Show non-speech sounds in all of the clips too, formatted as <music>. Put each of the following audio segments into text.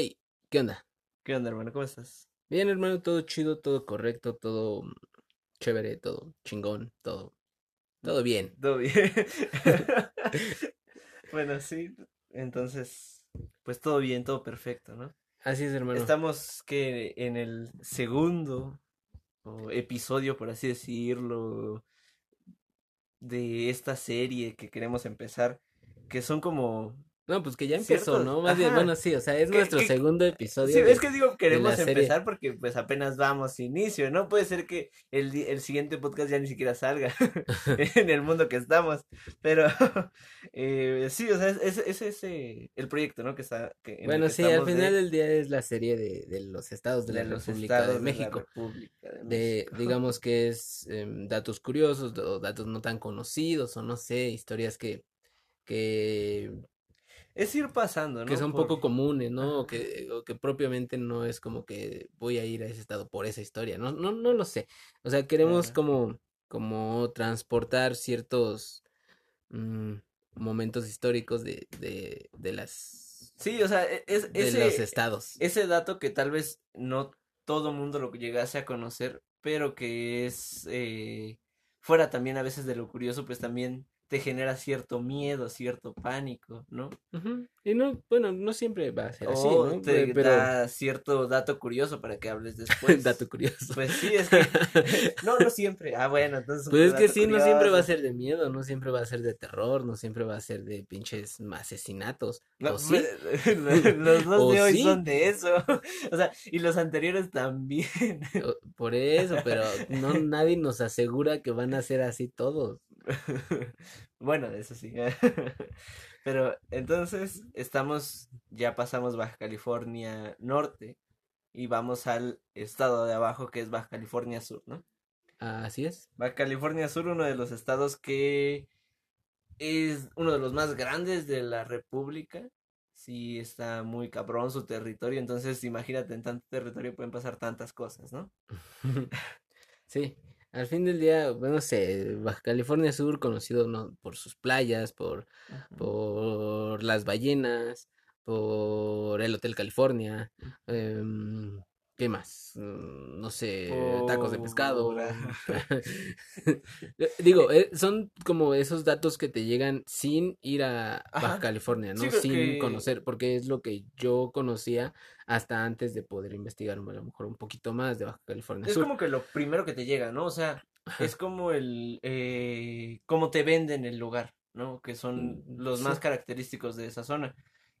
Hey, ¿qué onda? ¿Qué onda, hermano? ¿Cómo estás? Bien, hermano, todo chido, todo correcto, todo chévere, todo chingón, todo. Todo bien. Todo bien. <laughs> bueno, sí. Entonces, pues todo bien, todo perfecto, ¿no? Así es, hermano. Estamos que en el segundo o episodio, por así decirlo, de esta serie que queremos empezar, que son como... No, pues que ya empezó, ¿no? Más bien, bueno, sí, o sea, es nuestro segundo episodio. Sí, de- es que digo, queremos empezar porque pues apenas vamos inicio, ¿no? Puede ser que el, el siguiente podcast ya ni siquiera salga <laughs> <laughs> en el mundo que estamos, pero <laughs> eh, sí, o sea, es, es, el proyecto, ¿no? Que está... Que, Bueno, sí, al de- final del día es la serie de, de los estados de, de la los República estados de la México. República de De, México. digamos que es em, datos curiosos o datos no tan conocidos o no sé, historias que, que, Es ir pasando, ¿no? que son Por- poco comunes, ¿no? O que, o que propiamente no es como que voy a ir a ese estado por esa historia, no, no, no lo sé. O sea, queremos como, como transportar ciertos mm, momentos históricos de, de, de las Sí, o sea, e- es, de ese, los estados. ese dato que tal vez no todo mundo lo llegase a conocer, pero que es eh, fuera también a veces de lo curioso, pues también te genera cierto miedo, cierto pánico, ¿no? Y no, bueno, no siempre va a ser así, ¿no? te Pero da cierto dato curioso para que hables <laughs> después. dato curioso. Pues sí, es que <laughs> no, no siempre. Ah, bueno, entonces Pues es que sí, no siempre va a ser de miedo, no siempre va a ser de terror, no siempre va a ser de pinches asesinatos. No, ¿O sí? <laughs> los dos ¿O de hoy sí? son de eso. O sea, y los anteriores también. Por eso, pero no nadie nos asegura que van a ser así todos. <laughs> Bueno, eso sí. <laughs> Pero entonces estamos, ya pasamos Baja California Norte y vamos al estado de abajo que es Baja California Sur, ¿no? Así es. Baja California Sur, uno de los estados que es uno de los más grandes de la República. Sí, está muy cabrón su territorio, entonces imagínate, en tanto territorio pueden pasar tantas cosas, ¿no? <laughs> Sí, al fin del día, bueno, no sé, Baja California Sur, conocido ¿no? por sus playas, por, por las ballenas, por el Hotel California, em, ¿qué más? Mm, No sé, tacos de pescado. Por- <laughs> Digo, eh, son como esos datos que te llegan sin ir a Baja. California, ¿no? Sí, creo Sin que- conocer, porque es lo que yo conocía hasta antes de poder investigar a lo mejor un poquito más de Baja California Es Sur. como que lo primero que te llega, ¿no? O sea, Ajá. es como el, eh, cómo te venden el lugar, ¿no? Que son Mm, los sí. más característicos de esa zona.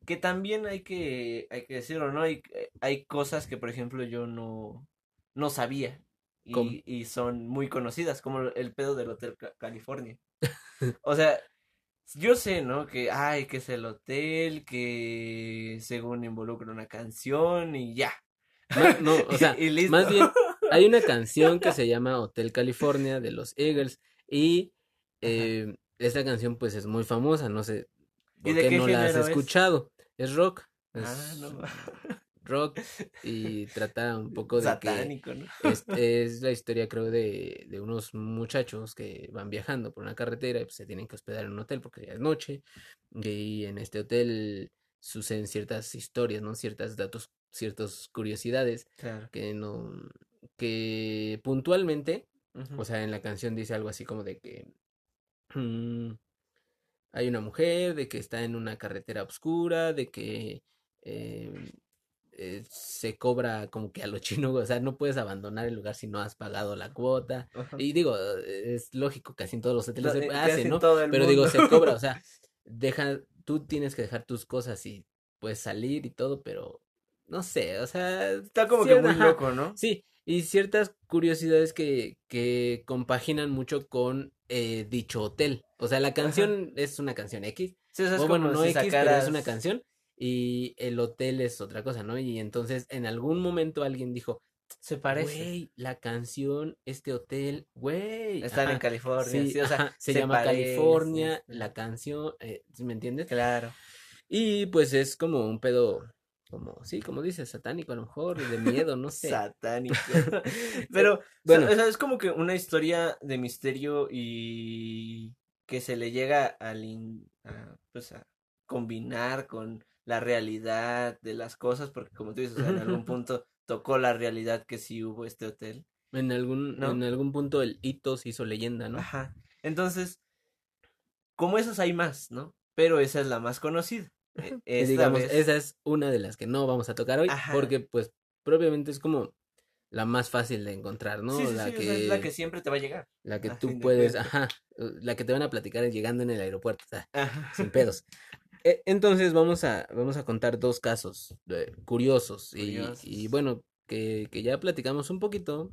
Que también hay que, hay que decirlo, ¿no? Hay, eh, hay cosas que, por ejemplo, yo no, no sabía y, y son muy conocidas, como el pedo del Hotel Ca- California. <laughs> O sea, yo sé, ¿no? Que, ay, que es el hotel, que según involucra una canción y ya. No, o <laughs> sea, Y más bien hay una canción que <laughs> se llama Hotel California de los Eagles y eh, esta canción pues es muy famosa, no sé ¿Y por de qué qué no la has género es? Es rock, Ah, es no. rock <laughs> y trata un poco de que Satánico, ¿no? es, <laughs> es la historia creo de, de unos muchachos que van viajando por una carretera y pues, se tienen que hospedar en un hotel porque ya es noche y en este hotel suceden ciertas historias, ¿no? Ciertas datos, ciertas curiosidades Claro. que no, que puntualmente, o sea, en la canción dice algo así como de que mm, hay una mujer, de que está en una carretera oscura, de que eh, eh, se cobra como que a lo <laughs> chino, o sea, no puedes abandonar el lugar si no has pagado la cuota. Ajá. Y digo, eh, es lógico, casi en todos los hoteles se eh, hace, ¿no? Pero digo, se cobra, o <laughs> sea, deja, tú tienes que dejar tus cosas y puedes salir y todo, pero no sé, o sea, Está como que muy loco, ¿no? Sí, y ciertas curiosidades que, que compaginan mucho con eh, dicho hotel. O sea, la canción es una canción X. Sí, o sea, es O bueno, no si X, pero es una canción. y el hotel es otra cosa, ¿no? Y entonces en algún momento alguien dijo, se parece. Güey, la canción, este hotel, güey. Están en California, sí, o sea, se, llama California, la canción, eh, ¿me entiendes? Claro. Y pues es como un pedo, como, sí, como dices, satánico a lo mejor, de miedo, no sé. satánico. <laughs> Pero, bueno, o sea, es como que una historia de misterio y que se le llega al, pues a combinar con la realidad de las cosas, porque como tú dices, en algún <laughs> punto tocó la realidad que sí hubo este hotel. En algún, en algún punto el hito se hizo leyenda, ¿no? Ajá. Entonces, como esas hay más, ¿no? Pero esa es la más conocida. E, <laughs> digamos, esa es una de las que no vamos a tocar hoy, porque pues propiamente es como la más fácil de encontrar, ¿no? Sí, sí, la sí, que es la que siempre te va a llegar. La que tú puedes, ajá, la que te van a platicar llegando en el aeropuerto, o sea, sin <laughs> pedos. E, entonces vamos a, vamos a contar dos casos eh, curiosos, Y, bueno, que, que, ya platicamos un poquito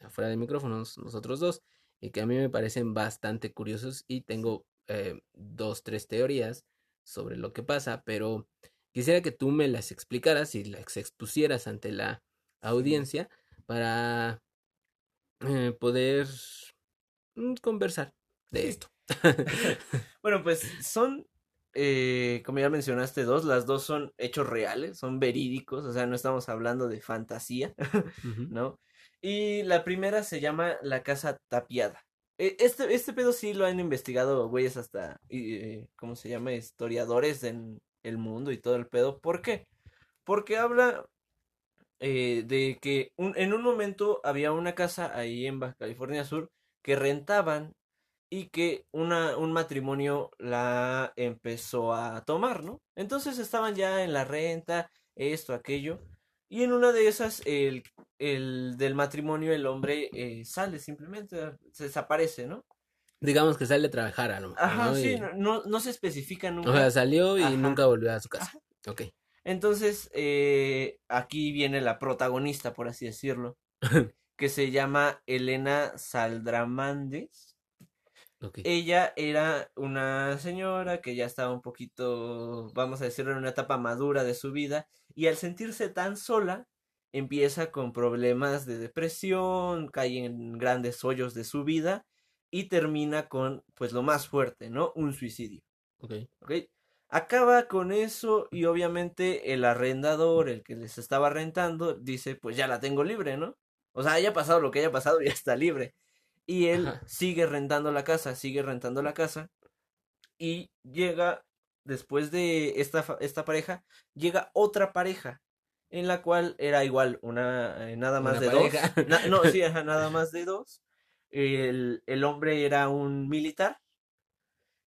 afuera de micrófonos nosotros dos y que a mí me parecen bastante curiosos y tengo eh, dos, tres teorías sobre lo que pasa, pero quisiera que tú me las explicaras y las expusieras ante la audiencia para eh, poder mm, conversar de esto. <laughs> bueno, pues son eh, como ya mencionaste, dos, las dos son hechos reales, son verídicos, o sea, no estamos hablando de fantasía, <laughs> ¿no? Y la primera se llama La Casa Tapiada. E, este, este pedo sí lo han investigado güeyes hasta, eh, ¿cómo se llama? Historiadores en el mundo y todo el pedo. ¿Por qué? Porque habla eh, de que en un momento había una casa ahí en Baja California Sur que rentaban y que una, un matrimonio la empezó a tomar, ¿no? Entonces estaban ya en la renta, esto, aquello, y en una de esas, el, el del matrimonio, el hombre eh, sale simplemente, se desaparece, ¿no? Digamos que sale a trabajar a lo mejor. Ajá, sí, no, no, se especifica nunca. O sea, salió y nunca volvió a su casa. Ok. Entonces, eh, aquí viene la protagonista, por así decirlo, <laughs> que se llama Elena Saldramandes ella era una señora que ya estaba un poquito, vamos a decirlo, en una etapa madura de su vida y al sentirse tan sola, empieza con problemas de depresión, cae en grandes hoyos de su vida y termina con, pues, lo más fuerte, ¿no? Un suicidio. Ok. Acaba con eso y obviamente el arrendador, el que les estaba rentando, dice, pues ya la tengo libre, ¿no? O sea, haya pasado lo que haya pasado, <laughs> ya está libre. Y él sigue rentando la casa, sigue rentando la casa. Y llega, después de esta, esta pareja, llega otra pareja. En la cual era igual, una, eh, nada más de dos. no, sí, <laughs> nada más de dos. El, el hombre era un militar.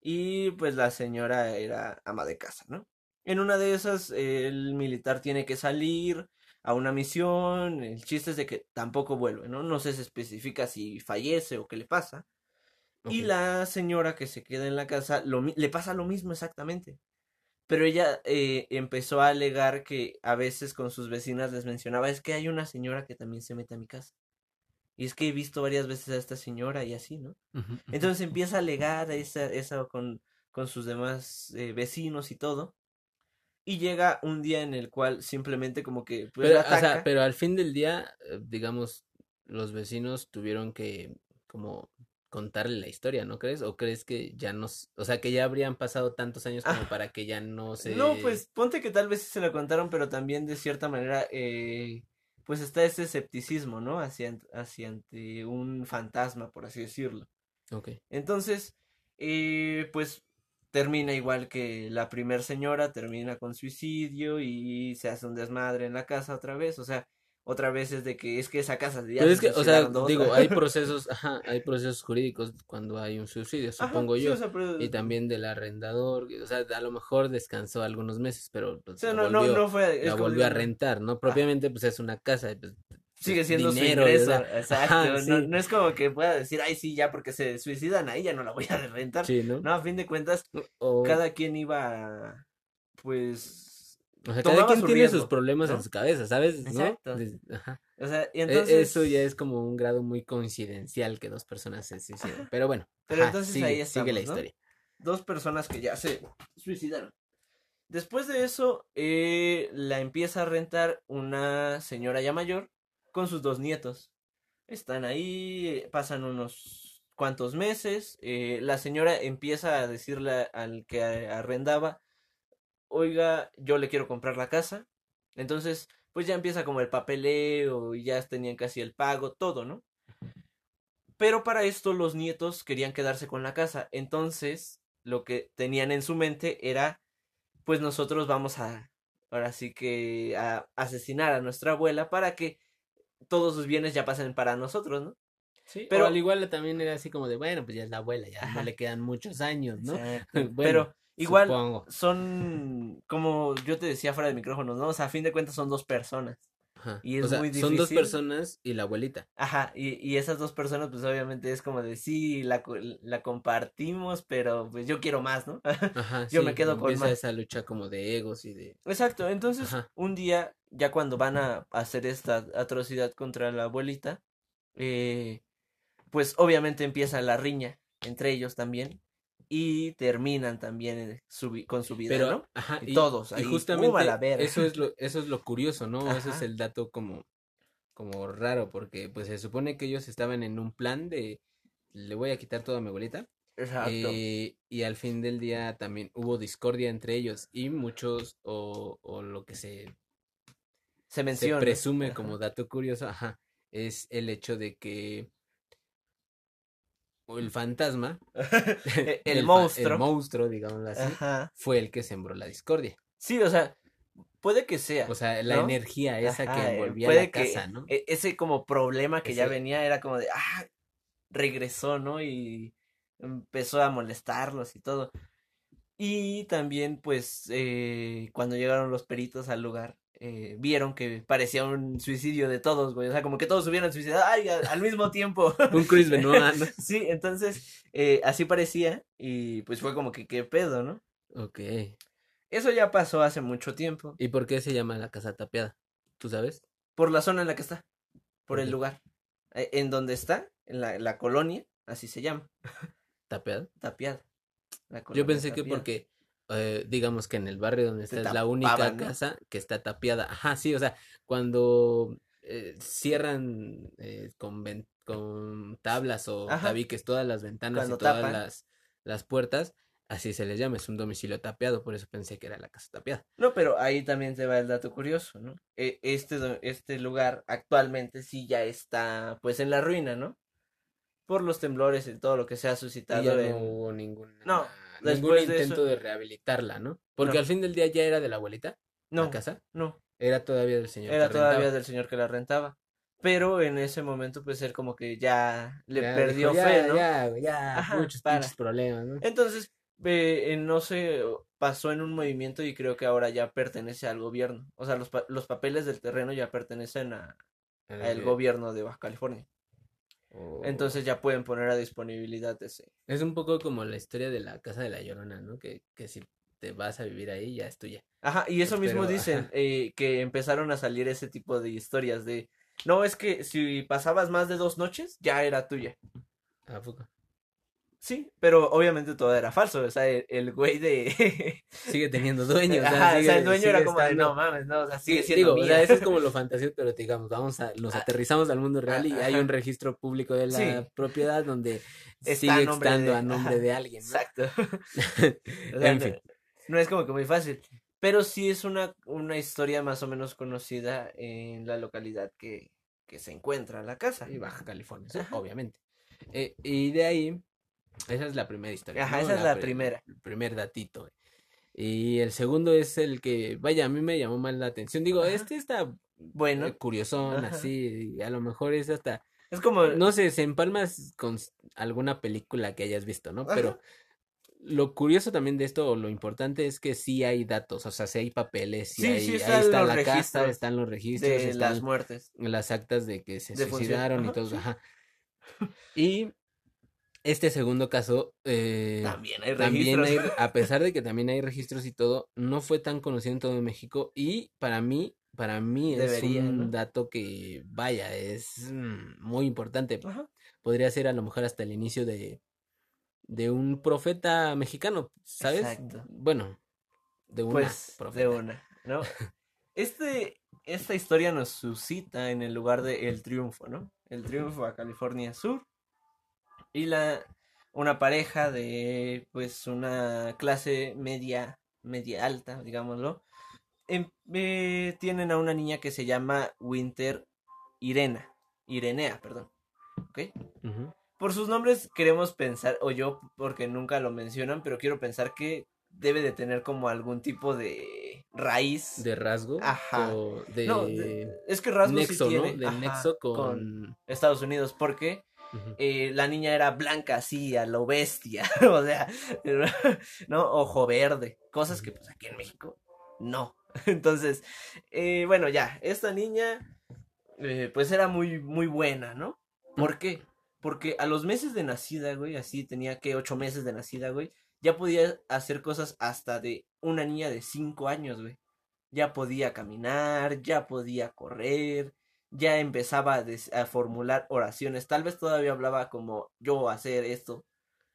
Y pues la señora era ama de casa, ¿no? En una de esas, el militar tiene que salir a una misión, el chiste es de que tampoco vuelve, ¿no? No se especifica si fallece o qué le pasa. Y la señora que se queda en la casa le pasa lo mismo exactamente. Pero ella eh, empezó a alegar que a veces con sus vecinas les mencionaba, es que hay una señora que también se mete a mi casa. Y es que he visto varias veces a esta señora y así, ¿no? Entonces empieza a alegar esa, esa con, con sus demás eh, vecinos y todo. Y llega un día en el cual simplemente como que... Pues, pero, o sea, pero al fin del día, eh, digamos, los vecinos tuvieron que como contarle la historia, ¿no crees? ¿O crees que ya no, o sea, que ya habrían pasado tantos años como ah. para que ya no se... No, pues ponte que tal vez se lo contaron, pero también de cierta manera, eh, pues está ese escepticismo, ¿no? Hacia, hacia ante un fantasma, por así decirlo. Ok. Entonces, eh, pues termina igual que la primer señora, termina con suicidio y se hace un desmadre en la casa otra vez, o sea, otra vez es de que es que esa casa ya Pero es que, o sea, digo, <laughs> hay procesos, ajá, hay procesos jurídicos cuando hay un suicidio, supongo yo, y también del arrendador, o sea, a lo mejor descansó algunos meses, pero pues, no, volvió, no, fue, la volvió a rentar, ¿no? Propiamente, pues es una casa, pues, sigue siendo su ingreso. <laughs> Exacto. no, es como que pueda decir, ay, sí, ya porque se suicidan ahí, ya no la voy a <laughs> rentar. ¿no? a fin de cuentas, cada quien iba, pues. O sea, cada quien tiene sus problemas en su cabeza, ¿sabes? Exacto. O sea, y e, entonces... Eso ya es como un grado muy coincidencial que dos personas se suicidan. Pero bueno, Pero entonces sigue, ahí sigue la historia. Dos personas que ya se suicidaron. Después de eso, eh, la empieza a rentar una señora ya mayor con sus dos nietos. Están ahí, pasan unos cuantos meses. eh, la señora empieza a decirle al que arrendaba, oiga, yo le quiero comprar la casa. Entonces, pues ya empieza como el papeleo y ya tenían casi el pago, todo, ¿no? Pero para esto los nietos querían quedarse con la casa. Entonces, lo que tenían en su mente era, pues nosotros vamos a, ahora sí que, a asesinar a nuestra abuela para que todos sus bienes ya pasen para nosotros, ¿no? Sí, pero al igual también era así como de, bueno, pues ya es la abuela, ya no le quedan muchos años, ¿no? <laughs> bueno, pero igual son, como yo te decía fuera de micrófono, ¿no? O sea, a fin de cuentas son dos personas. Ajá. Y es muy difícil. Son dos personas y la abuelita. Ajá, y, y esas dos personas, pues obviamente es como de sí, la, la compartimos, pero pues yo quiero más, ¿no? <laughs> Ajá, yo me quedo con más. esa lucha como de egos y de. Exacto, entonces un día, ya cuando van a hacer esta atrocidad contra la abuelita, eh, pues obviamente empieza la riña entre ellos también y terminan también con su vida, Pero, ¿no? Ajá, y, todos ahí, y justamente eso es lo eso es lo curioso, ¿no? Ese es el dato como como raro porque pues se supone que ellos estaban en un plan de le voy a quitar todo a mi abuelita. Exacto. Eh, y al fin del día también hubo discordia entre ellos y muchos o, o lo que se se menciona se presume como dato curioso, ajá, es el hecho de que o el fantasma, <laughs> <laughs> el, monstruo, el monstruo, digámoslo así, fue el que sembró la discordia. Sí, o sea, puede que sea. O sea, la energía esa que envolvía la casa, ¿no? E, ese como problema que ya venía era como de, ah, regresó, ¿no? Y empezó a molestarlos y todo. Y también, pues, eh, cuando llegaron los peritos al lugar, eh, vieron que parecía un suicidio de todos, güey. O sea, como que todos hubieran suicidado ay, al, mismo tiempo. <laughs> un Chris Benoit, ¿no? <laughs> sí, entonces, eh, así parecía. Y pues fue como que qué pedo, ¿no? Ok. Eso ya pasó hace mucho tiempo. ¿Y por qué se llama la casa tapiada? ¿Tú sabes? Por la zona en la que está. Por el lugar. Eh, en donde está, en la, la colonia, así se llama. ¿Tapiada? Tapiada. Yo pensé que porque eh, digamos que en el barrio donde está es la única casa que está tapiada. Ajá, sí, o sea, cuando eh, cierran eh, con, con tablas o tabiques todas las ventanas y todas las, las puertas, así se les llama, es un domicilio tapiado, por eso pensé que era la casa tapiada. No, pero ahí también te va el dato curioso, ¿no? E, este, este lugar actualmente sí ya está pues en la ruina, ¿no? Por los temblores y todo lo que se ha suscitado. ya no hubo. No, ningún intento de, rehabilitarla, ¿no? Porque al fin del día ya era de la abuelita. No. La casa. No. Era todavía del señor. Era todavía del señor que la rentaba. Pero en ese momento, pues él como que ya le perdió fe, ¿no? Ya, ya, muchos, problemas, ¿no? Entonces, eh, no se pasó en un movimiento y creo que ahora ya pertenece al gobierno. O sea, los, los papeles del terreno ya pertenecen a, al gobierno de Baja California. Entonces ya pueden poner a disponibilidad ese. Es un poco como la historia de la casa de la Llorona, ¿no? Que, que si te vas a vivir ahí ya es tuya. Ajá, y eso mismo dicen, eh, que empezaron a salir ese tipo de historias de, no, es que si pasabas más de dos noches, ya era tuya. ¿A poco? Sí, pero obviamente todo era falso, o sea, el, güey de... <laughs> sigue teniendo dueño, o sea, el dueño era como de, no mames, no, o sea, sigue siendo Digo, o sea, eso es como <laughs> lo fantasioso, pero digamos, vamos a, nos ah. aterrizamos al mundo real y hay un registro público de la propiedad donde <laughs> sigue estando a nombre de alguien, ¿no? Exacto. en fin. No, es como que muy fácil, pero sí es una, una historia más o menos conocida en la localidad que, que se encuentra la casa. Y Baja California, obviamente. Eh, y de ahí esa es la primera historia. Ajá, esa es la, primera. El primer datito. Y el segundo es el que, vaya, a mí me llamó más la atención. Digo, este está bueno, eh, curiosón, así, y a lo mejor es hasta... Es como... No sé, se empalmas con alguna película que hayas visto, ¿no? Pero lo curioso también de esto, o lo importante es que sí hay datos, o sea, sí hay papeles, sí, hay, ahí está la casa, están los registros, de las muertes, las actas de que se suicidaron y todo, ajá. <laughs> Y este segundo caso, eh, también hay registros. a pesar de que <laughs> también hay registros y todo, no fue tan conocido en todo México y para mí, para mí es un dato que, vaya, es mm, muy importante. Podría ser a lo mejor hasta el inicio de, de un profeta mexicano, ¿sabes? Bueno, De una. Pues, de profeta. una, ¿no? <laughs> Este, esta historia nos suscita en el lugar de El Triunfo, ¿no? El Triunfo a California Sur. Y la, una pareja de, pues, una clase media, media alta, digámoslo. em- eh, tienen a una niña que se llama Winter Irena. Irenea, perdón. Por sus nombres queremos pensar, o yo, porque nunca lo mencionan, pero quiero pensar que debe de tener como algún tipo de raíz. De rasgo. Ajá. O de, No, de- es que rasgo sí nexo, tiene, ¿no? De ajá, nexo con. Estados Unidos, porque Eh, la niña era blanca así, a lo bestia, <laughs> o sea, <laughs> ¿no? Ojo verde, cosas que pues aquí en México no. <laughs> Entonces, eh, bueno, ya, esta niña eh, pues era muy, muy buena, ¿no? ¿Por qué? Porque a los meses de nacida, güey, así tenía que ocho meses de nacida, güey, ya podía hacer cosas hasta de una niña de cinco años, güey. Ya podía caminar, ya podía correr, ya empezaba a, des- a formular oraciones. Tal vez todavía hablaba como yo hacer esto,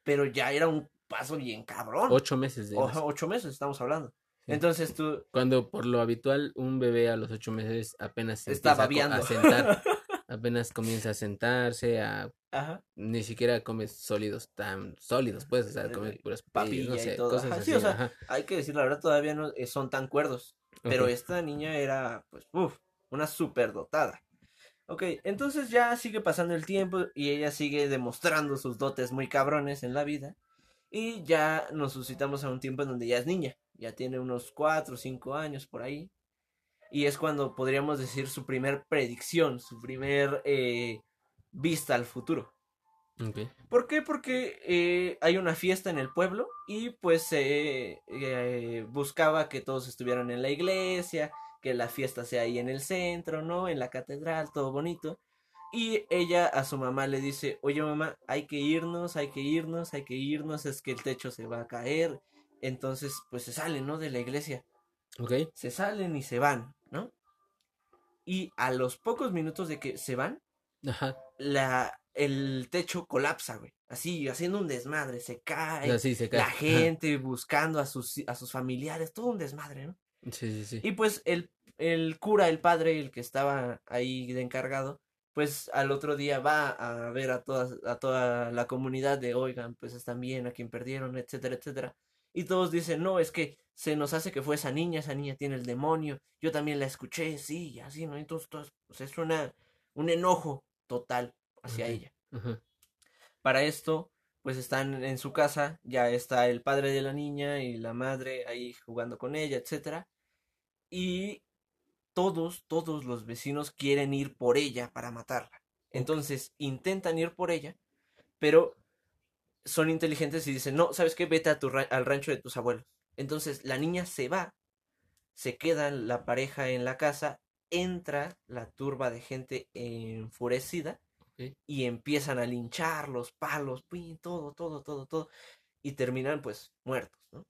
pero ya era un paso bien cabrón. Ocho meses de. O- ocho meses estamos hablando. Sí. Entonces tú Cuando por lo habitual un bebé a los ocho meses apenas se está empieza a sentar, <laughs> apenas comienza a sentarse, a Ajá. ni siquiera come sólidos tan sólidos, pues, o sea, come Eh, puras papilla papillas, no y sé, todo, cosas ajá, así, sí, o sea, ajá. Hay que decir la verdad, todavía no eh, son tan cuerdos. Pero esta niña era, pues, uff, una superdotada. Ok, entonces ya sigue pasando el tiempo y ella sigue demostrando sus dotes muy cabrones en la vida. Y ya nos suscitamos a un tiempo en donde ya es niña. Ya tiene unos 4 o 5 años por ahí. Y es cuando podríamos decir su primer predicción, su primer eh, vista al futuro. ¿Por qué? Porque eh, hay una fiesta en el pueblo y pues se eh, buscaba que todos estuvieran en la iglesia, que la fiesta sea ahí en el centro, ¿no? En la catedral, todo bonito. Y ella a su mamá le dice, oye mamá, hay que irnos, hay que irnos, hay que irnos, es que el techo se va a caer. Entonces, pues se salen, ¿no? De la iglesia. Ok. Se salen y se van, ¿no? Y a los pocos minutos de que se van, Ajá. la, el techo colapsa, güey. Así, haciendo un desmadre, se cae. sea, sí, se cae. la gente buscando a sus, a sus familiares, todo un desmadre, ¿no? Sí, sí, sí. Y pues el, el cura, el padre, el que estaba ahí de encargado, pues al otro día va a ver a todas, a toda la comunidad de, oigan, pues están bien, a quien perdieron, etcétera, etcétera. Y todos dicen, no, es que se nos hace que fue esa niña, esa niña tiene el demonio, yo también la escuché, sí, y así, ¿no? Entonces, todos, pues es una, un enojo total hacia ella. Para esto, pues están en su casa, ya está el padre de la niña y la madre ahí jugando con ella, etcétera. Y todos, todos los vecinos quieren ir por ella para matarla. Entonces intentan ir por ella, pero son inteligentes y dicen, no, ¿sabes qué? Vete a tu ra- al rancho de tus abuelos. Entonces la niña se va, se queda la pareja en la casa, entra la turba de gente enfurecida y empiezan a linchar los palos, todo, todo, todo, todo, y terminan pues muertos, ¿no?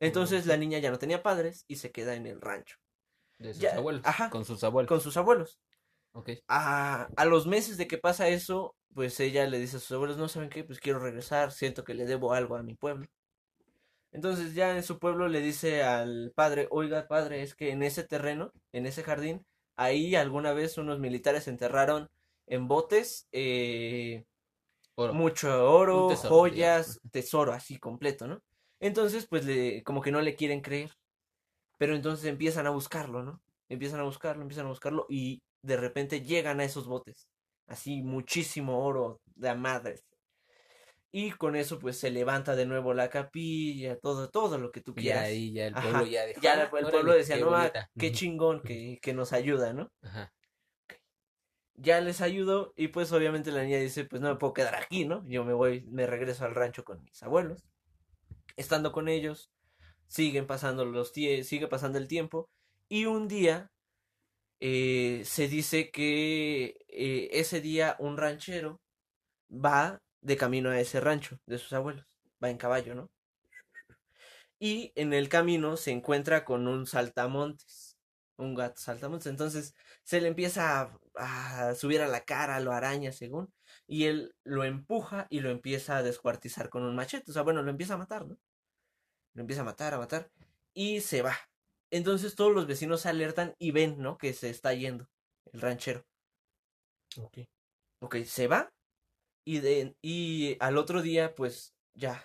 Entonces la niña ya no tenía padres y se queda en el rancho De sus Ya, abuelos. ajá. Con sus abuelos. con sus abuelos. Ok. A, a los meses de que pasa eso, pues ella le dice a sus abuelos, no saben qué, pues quiero regresar, siento que le debo algo a mi pueblo. Entonces ya en su pueblo le dice al padre, oiga padre, es que en ese terreno, en ese jardín, ahí alguna vez unos militares enterraron en botes eh, Oro. mucho oro, tesoro, joyas, tesoro así completo, ¿no? Entonces, pues le, como que no le quieren creer. Pero entonces empiezan a buscarlo, ¿no? Empiezan a buscarlo, empiezan a buscarlo y de repente llegan a esos botes. Así muchísimo oro de madres. Y con eso pues se levanta de nuevo la capilla, todo, todo lo que tú Y quieras. ahí ya el Ajá, pueblo ya Ya "Ah, el pueblo órale, decía, qué no, ah, bonita". qué chingón que, que nos ayuda, ¿no? Ajá. ya les ayudo y pues obviamente la niña dice, pues no me puedo quedar aquí, ¿no? Yo me voy, me regreso al rancho con mis abuelos. Estando con ellos, siguen pasando los sigue pasando el tiempo y un día eh, se dice que eh, ese día un ranchero va de camino a ese rancho de sus abuelos, va en caballo, ¿no? Y en el camino se encuentra con un saltamontes, un gato saltamontes, entonces se le empieza a, a subir a la cara, lo araña según, y él lo empuja y lo empieza a descuartizar con un machete, o sea, bueno, lo empieza a matar, ¿no? Lo empieza a matar, a matar, y se va. Entonces todos los vecinos se alertan y ven, ¿no? Que se está yendo el ranchero. Ok. Ok, se va y, de, y al otro día, pues ya,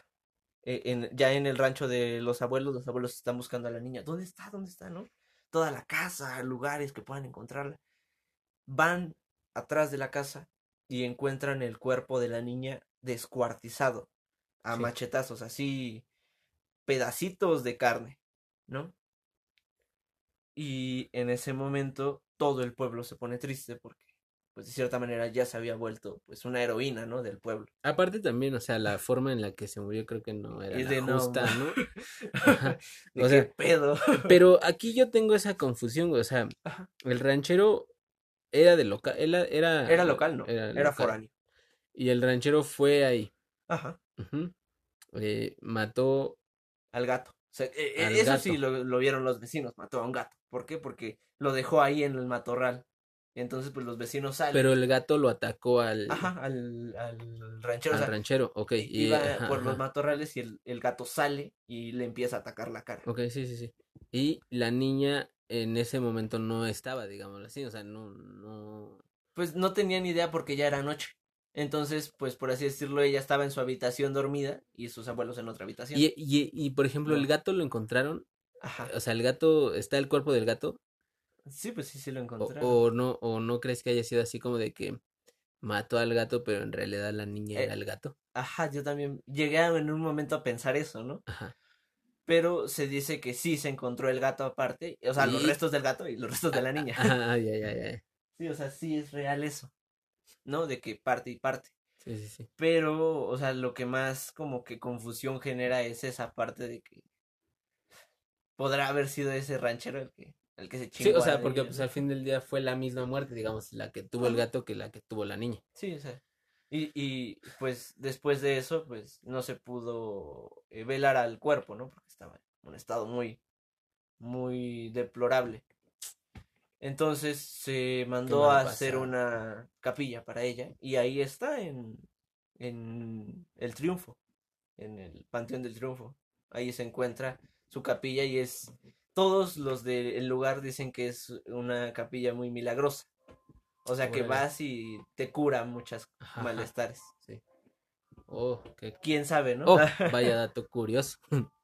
eh, en, ya en el rancho de los abuelos, los abuelos están buscando a la niña. ¿Dónde está? ¿Dónde está? ¿No? Toda la casa, lugares que puedan encontrarla. Van atrás de la casa y encuentran el cuerpo de la niña descuartizado a Sí. machetazos, así pedacitos de carne, ¿no? Y en ese momento todo el pueblo se pone triste porque, pues de cierta manera ya se había vuelto, pues una heroína, ¿no? Del pueblo. Aparte también, o sea, la forma en la que se murió creo que no era Es la de no, justa, ¿no? <laughs> ¿De O qué sea, pedo? Pero <laughs> aquí yo tengo esa confusión, o sea, Ajá. el ranchero era de local, era, era, Era local, ¿no? era Era foráneo. Y el ranchero fue ahí, Ajá. eh, mató, Al gato. O sea, e- e- Al eso sí lo, lo vieron los vecinos, mató a un gato. ¿Por qué? Porque lo dejó ahí en el matorral. Entonces, pues los vecinos salen. pero el gato lo atacó al, Ajá, al, al ranchero. al o sea, ranchero, ok, y, iba ajá, por los matorrales y el, el gato sale y le empieza a atacar la cara. ok, sí, sí, sí. Y la niña en ese momento no estaba, digámoslo así, o sea, no, no, Pues no tenía ni idea porque ya era noche. Entonces, pues por así decirlo, ella estaba en su habitación dormida y sus abuelos en otra habitación. y, y, y por ejemplo, el gato lo encontraron, Ajá. o sea, el gato, está el cuerpo del gato, Sí, pues sí, sí lo encontraron. o no, o no crees que haya sido así como de que mató al gato, pero en realidad la niña Eh, era el gato. Ajá, yo también llegué en un momento a pensar eso, ¿no? Ajá. Pero se dice que sí se encontró el gato aparte, o sea, los Y- restos del gato y los restos de la niña. Ajá, ya, ya, ya. <laughs> Sí, o sea, sí es real eso, ¿no? De que parte y parte. Sí, sí, sí. Pero, o sea, lo que más como que confusión genera es esa parte de que podrá haber sido ese ranchero el que, el que se Sí, chingó o sea, porque pues ¿no? al fin del día fue la misma muerte, digamos, la que tuvo el gato que la que tuvo la niña. Sí, o sea. Y, y pues después de eso, pues no se pudo eh, velar al cuerpo, ¿no? Porque estaba en un estado muy, muy deplorable. Entonces se mandó a hacer pasado. una capilla para ella y ahí está en, en el Triunfo, en el Panteón del Triunfo. Ahí se encuentra su capilla y es, todos los del lugar dicen que es una capilla muy milagrosa. O sea que Órale. vas y te cura muchas ajá. malestares. Sí. Oh, qué... ¿Quién sabe, no? oh, <laughs> vaya dato curioso.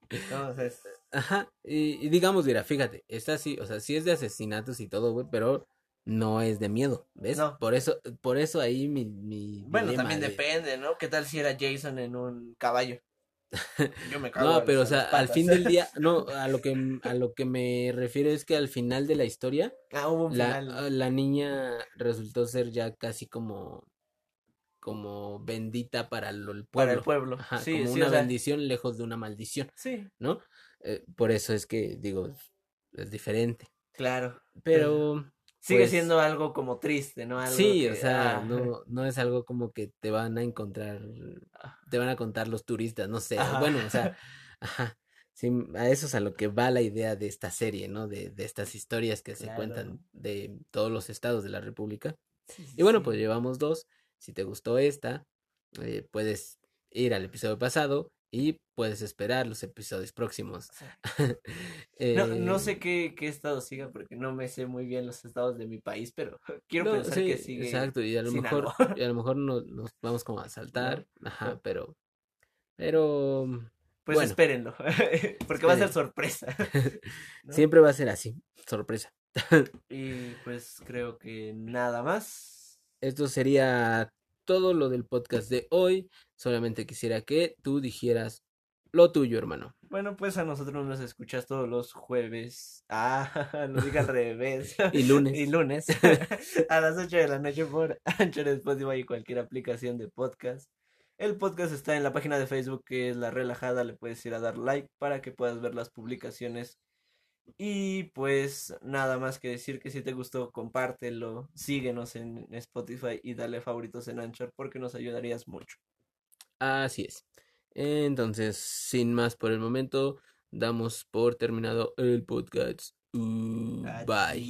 Entonces, Ajá, y, y digamos, mira, fíjate, está así, o sea, sí es de asesinatos y todo, güey, pero no es de miedo, ¿ves? No. Por eso, por eso ahí mi, mi bueno, también de- depende, ¿no? ¿Qué tal si era Jason en un caballo? <laughs> Yo me cago No, pero o sea, al fin del día, <laughs> no, a lo que a lo que me refiero es que al final de la historia, Ah, hubo un la, final. ah, la niña resultó ser ya casi como como bendita para el para el pueblo. pueblo. Ajá, sí, como sí, una sea, bendición lejos de una maldición, sí, ¿no? Eh, por eso es que digo, es diferente. claro. Pero Sigue pues, siendo algo como triste, ¿no? Algo Sí, o sea, ah, <laughs> no, no es algo como que te van a encontrar, te van a contar los turistas, no sé, Ajá. bueno, o sea, <laughs> ajá, sí, a eso es a lo que va la idea de esta serie, ¿no? De, de estas historias que se cuentan de todos los estados de la República. sí, sí, Y bueno, pues llevamos dos, si te gustó esta, eh, puedes ir al episodio pasado y puedes esperar los episodios próximos. <laughs> No, no Eh, sé qué, qué estado siga porque no me sé muy bien los estados de mi país, pero <laughs> quiero No, pensar sí, que sigue. exacto, y a lo mejor, y a lo mejor no- nos vamos como a <laughs> saltar, ajá, pero, pero Pues bueno. espérenlo, porque va a ser sorpresa. siempre va a ser así, sorpresa. Y pues creo que nada más. Esto sería todo lo del podcast de hoy. Solamente quisiera que tú dijeras lo tuyo, hermano. Bueno, pues a nosotros nos escuchas todos los jueves. Ah, <laughs> lo dije al revés. <laughs> Y lunes. Y lunes. <laughs> a las 8 de la noche por Anchor, Spotify y cualquier aplicación de podcast. El podcast está en la página de Facebook que es La Relajada. Le puedes ir a dar like para que puedas ver las publicaciones. Y pues nada más que decir que si te gustó, compártelo, síguenos en Spotify y dale favoritos en Anchor porque nos ayudarías mucho. Así es. Entonces, sin más por el momento, damos por terminado el podcast. Uh, bye.